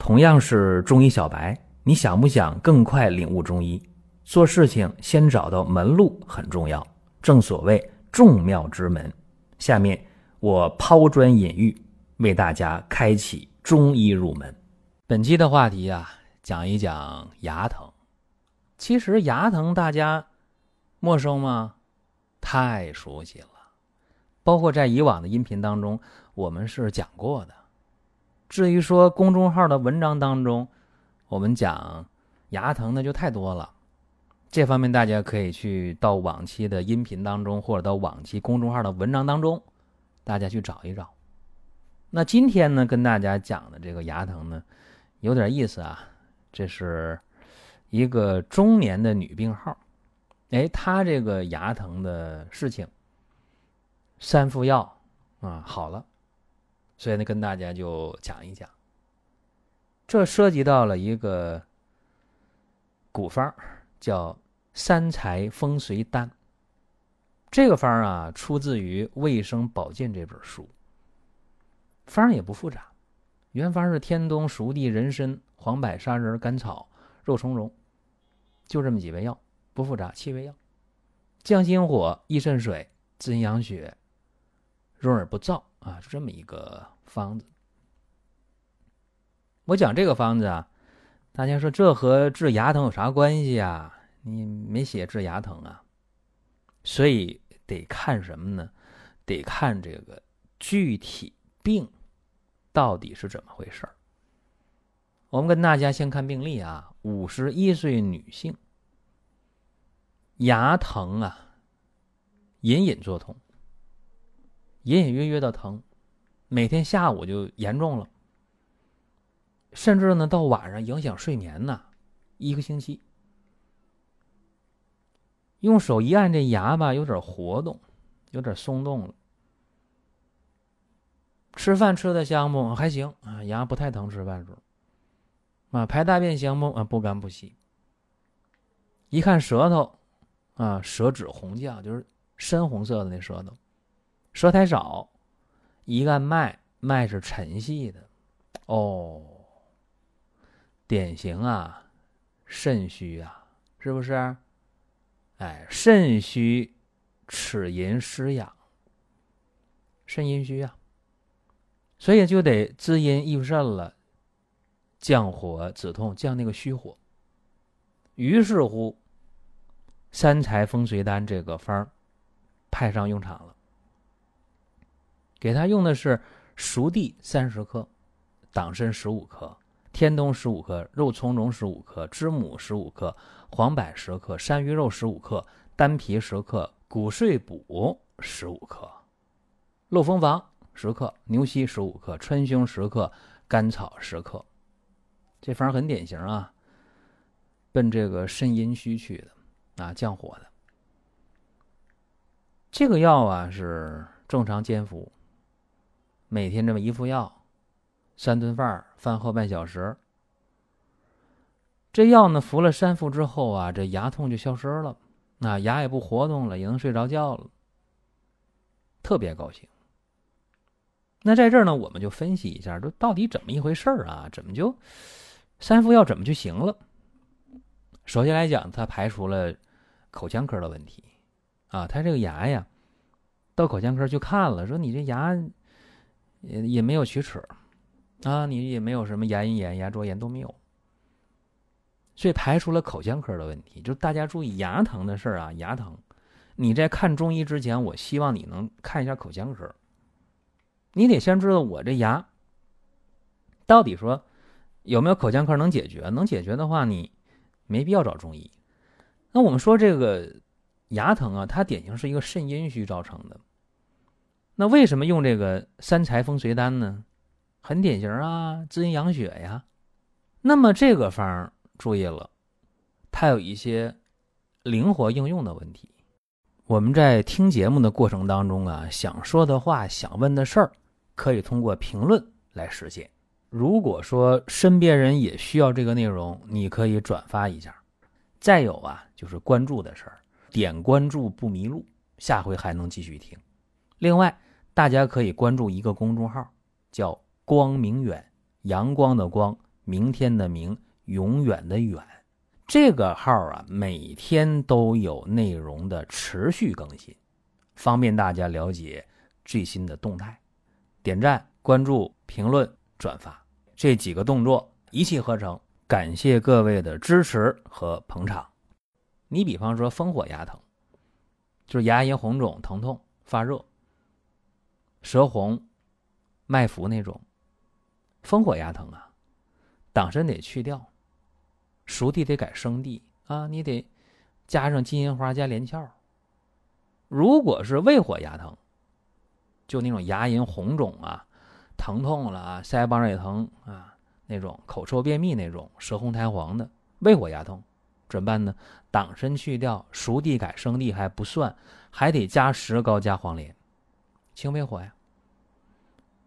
同样是中医小白，你想不想更快领悟中医？做事情先找到门路很重要，正所谓众妙之门。下面我抛砖引玉，为大家开启中医入门。本期的话题啊，讲一讲牙疼。其实牙疼大家陌生吗？太熟悉了，包括在以往的音频当中，我们是讲过的。至于说公众号的文章当中，我们讲牙疼的就太多了。这方面大家可以去到往期的音频当中，或者到往期公众号的文章当中，大家去找一找。那今天呢，跟大家讲的这个牙疼呢，有点意思啊。这是一个中年的女病号，哎，她这个牙疼的事情，三副药啊好了。所以呢，跟大家就讲一讲，这涉及到了一个古方，叫三才风随丹。这个方啊，出自于《卫生保健》这本书。方也不复杂，原方是天冬、熟地、人参、黄柏、砂仁、甘草、肉苁蓉，就这么几味药，不复杂，七味药，降心火、益肾水、滋阴养血、润而不燥。啊，是这么一个方子。我讲这个方子啊，大家说这和治牙疼有啥关系啊？你没写治牙疼啊？所以得看什么呢？得看这个具体病到底是怎么回事儿。我们跟大家先看病例啊，五十一岁女性，牙疼啊，隐隐作痛。隐隐约约的疼，每天下午就严重了，甚至呢到晚上影响睡眠呢，一个星期。用手一按这牙吧，有点活动，有点松动了。吃饭吃的香不？还行啊，牙不太疼。吃饭时候，啊，排大便香不？啊，不干不稀。一看舌头，啊，舌质红绛，就是深红色的那舌头。舌苔少，一按脉，脉是沉细的，哦，典型啊，肾虚啊，是不是？哎，肾虚，齿龈失养，肾阴虚啊，所以就得滋阴益肾了，降火止痛，降那个虚火。于是乎，三才风水丹这个方派上用场了。给他用的是熟地三十克，党参十五克，天冬十五克，肉苁蓉十五克，知母十五克，黄柏十克，山萸肉十五克，丹皮十克，骨碎补十五克，漏蜂房十克，牛膝十五克，川芎十克，甘草十克。这方很典型啊，奔这个肾阴虚去的啊，降火的。这个药啊是正常煎服。每天这么一副药，三顿饭，饭后半小时。这药呢，服了三副之后啊，这牙痛就消失了，那牙也不活动了，也能睡着觉了，特别高兴。那在这儿呢，我们就分析一下，这到底怎么一回事儿啊？怎么就三副药怎么就行了？首先来讲，他排除了口腔科的问题啊，他这个牙呀，到口腔科去看了，说你这牙。也也没有龋齿，啊，你也没有什么牙龈炎、牙周炎都没有，所以排除了口腔科的问题。就大家注意牙疼的事儿啊，牙疼，你在看中医之前，我希望你能看一下口腔科。你得先知道我这牙到底说有没有口腔科能解决，能解决的话，你没必要找中医。那我们说这个牙疼啊，它典型是一个肾阴虚造成的。那为什么用这个三才风随丹呢？很典型啊，滋阴养血呀。那么这个方注意了，它有一些灵活应用的问题。我们在听节目的过程当中啊，想说的话、想问的事儿，可以通过评论来实现。如果说身边人也需要这个内容，你可以转发一下。再有啊，就是关注的事儿，点关注不迷路，下回还能继续听。另外。大家可以关注一个公众号，叫“光明远”，阳光的光，明天的明，永远的远。这个号啊，每天都有内容的持续更新，方便大家了解最新的动态。点赞、关注、评论、转发这几个动作一气呵成，感谢各位的支持和捧场。你比方说风火牙疼，就是牙龈红肿、疼痛、发热、舌红、脉浮那种风火牙疼啊，党参得去掉。熟地得改生地啊，你得加上金银花加连翘。如果是胃火牙疼，就那种牙龈红肿啊、疼痛了啊、腮帮也疼啊那种口臭便秘那种舌红苔黄的胃火牙痛，怎么办呢？党参去掉，熟地改生地还不算，还得加石膏加黄连，清胃火呀。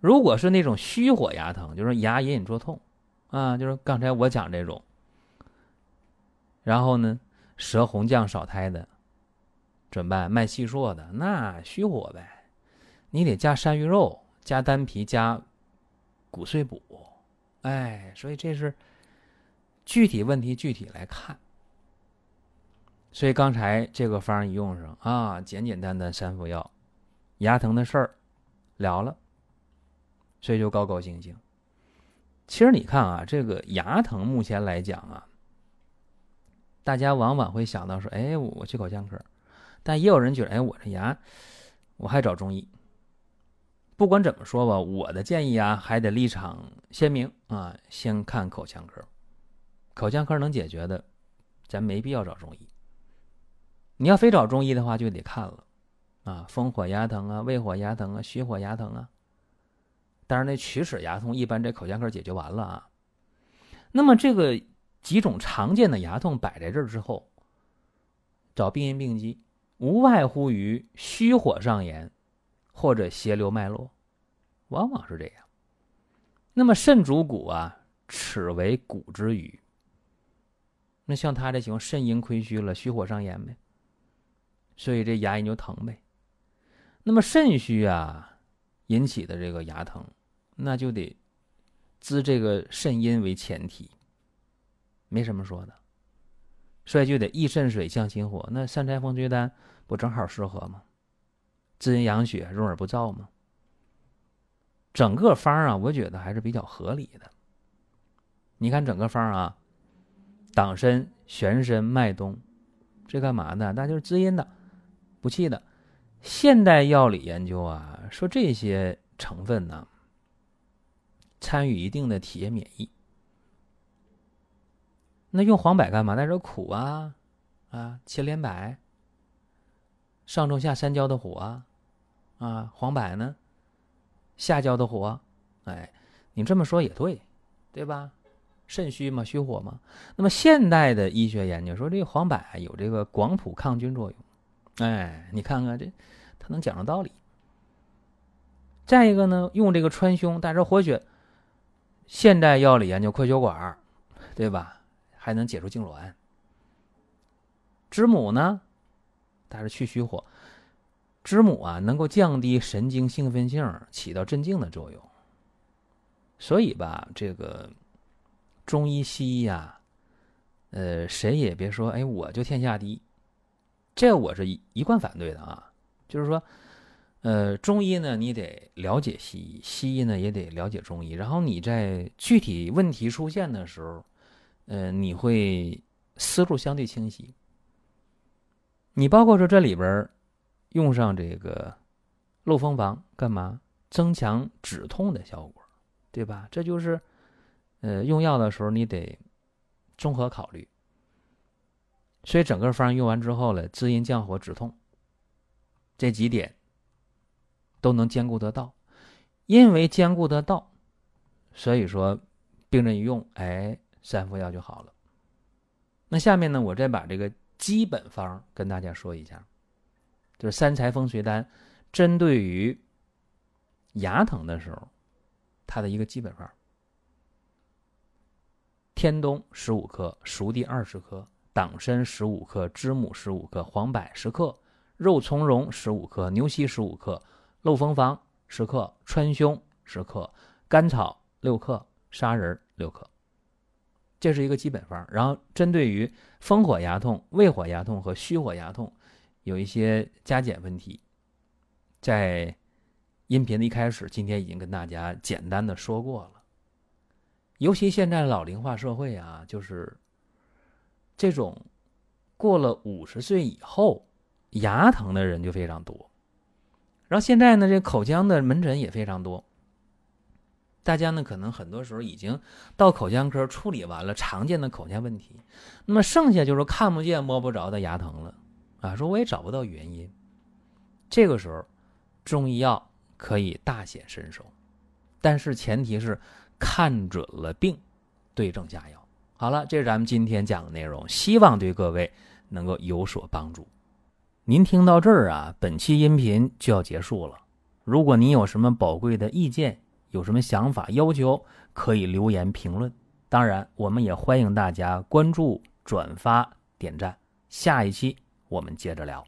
如果是那种虚火牙疼，就是牙隐隐作痛啊，就是刚才我讲这种。然后呢，舌红降少苔的，怎么办？脉细数的那虚火呗，你得加山芋肉，加丹皮，加骨碎补。哎，所以这是具体问题具体来看。所以刚才这个方一用上啊，简简单单三副药，牙疼的事儿了了，所以就高高兴兴。其实你看啊，这个牙疼目前来讲啊。大家往往会想到说：“哎，我去口腔科。”但也有人觉得：“哎，我这牙，我还找中医。”不管怎么说吧，我的建议啊，还得立场鲜明啊，先看口腔科。口腔科能解决的，咱没必要找中医。你要非找中医的话，就得看了啊，风火牙疼啊，胃火牙疼啊，虚火牙疼啊。当然，那龋齿牙痛一般这口腔科解决完了啊。那么这个。几种常见的牙痛摆在这儿之后，找病因病机，无外乎于虚火上炎，或者邪流脉络，往往是这样。那么肾主骨啊，齿为骨之余。那像他这情况，肾阴亏虚了，虚火上炎呗，所以这牙龈就疼呗。那么肾虚啊引起的这个牙疼，那就得滋这个肾阴为前提。没什么说的，所以就得益肾水降心火。那三柴风吹丹不正好适合吗？滋阴养血，润而不燥吗？整个方啊，我觉得还是比较合理的。你看整个方啊，党参、玄参、麦冬，这干嘛呢？那就是滋阴的、补气的。现代药理研究啊，说这些成分呢，参与一定的体液免疫。那用黄柏干嘛？那是苦啊，啊，切连柏，上中下三焦的火啊，啊，黄柏呢，下焦的火，哎，你这么说也对，对吧？肾虚嘛，虚火嘛。那么现代的医学研究说，这个黄柏有这个广谱抗菌作用，哎，你看看这，他能讲上道理。再一个呢，用这个川芎，但是活血，现代药理研究快血管，对吧？还能解除痉挛。知母呢，它是去虚火。知母啊，能够降低神经兴奋性，起到镇静的作用。所以吧，这个中医西医啊，呃，谁也别说，哎，我就天下第一。这我是一一贯反对的啊。就是说，呃，中医呢，你得了解西医；西医呢，也得了解中医。然后你在具体问题出现的时候。呃，你会思路相对清晰。你包括说这里边用上这个漏风房干嘛？增强止痛的效果，对吧？这就是呃用药的时候你得综合考虑。所以整个方用完之后呢，滋阴降火止痛这几点都能兼顾得到。因为兼顾得到，所以说病人一用，哎。三副药就好了。那下面呢，我再把这个基本方跟大家说一下，就是三柴风水丹，针对于牙疼的时候，它的一个基本方：天冬十五克，熟地二十克，党参十五克，知母十五克，黄柏十克，肉苁蓉十五克，牛膝十五克，漏风房十克，川芎十克，甘草六克，砂仁六克。这是一个基本方。然后针对于风火牙痛、胃火牙痛和虚火牙痛，有一些加减问题，在音频的一开始，今天已经跟大家简单的说过了。尤其现在老龄化社会啊，就是这种过了五十岁以后牙疼的人就非常多。然后现在呢，这口腔的门诊也非常多。大家呢，可能很多时候已经到口腔科处理完了常见的口腔问题，那么剩下就是看不见摸不着的牙疼了啊。说我也找不到原因，这个时候中医药可以大显身手，但是前提是。看准了病，对症下药。好了，这是咱们今天讲的内容，希望对各位能够有所帮助。您听到这儿啊，本期音频就要结束了。如果您有什么宝贵的意见，有什么想法要求，可以留言评论。当然，我们也欢迎大家关注、转发、点赞。下一期我们接着聊。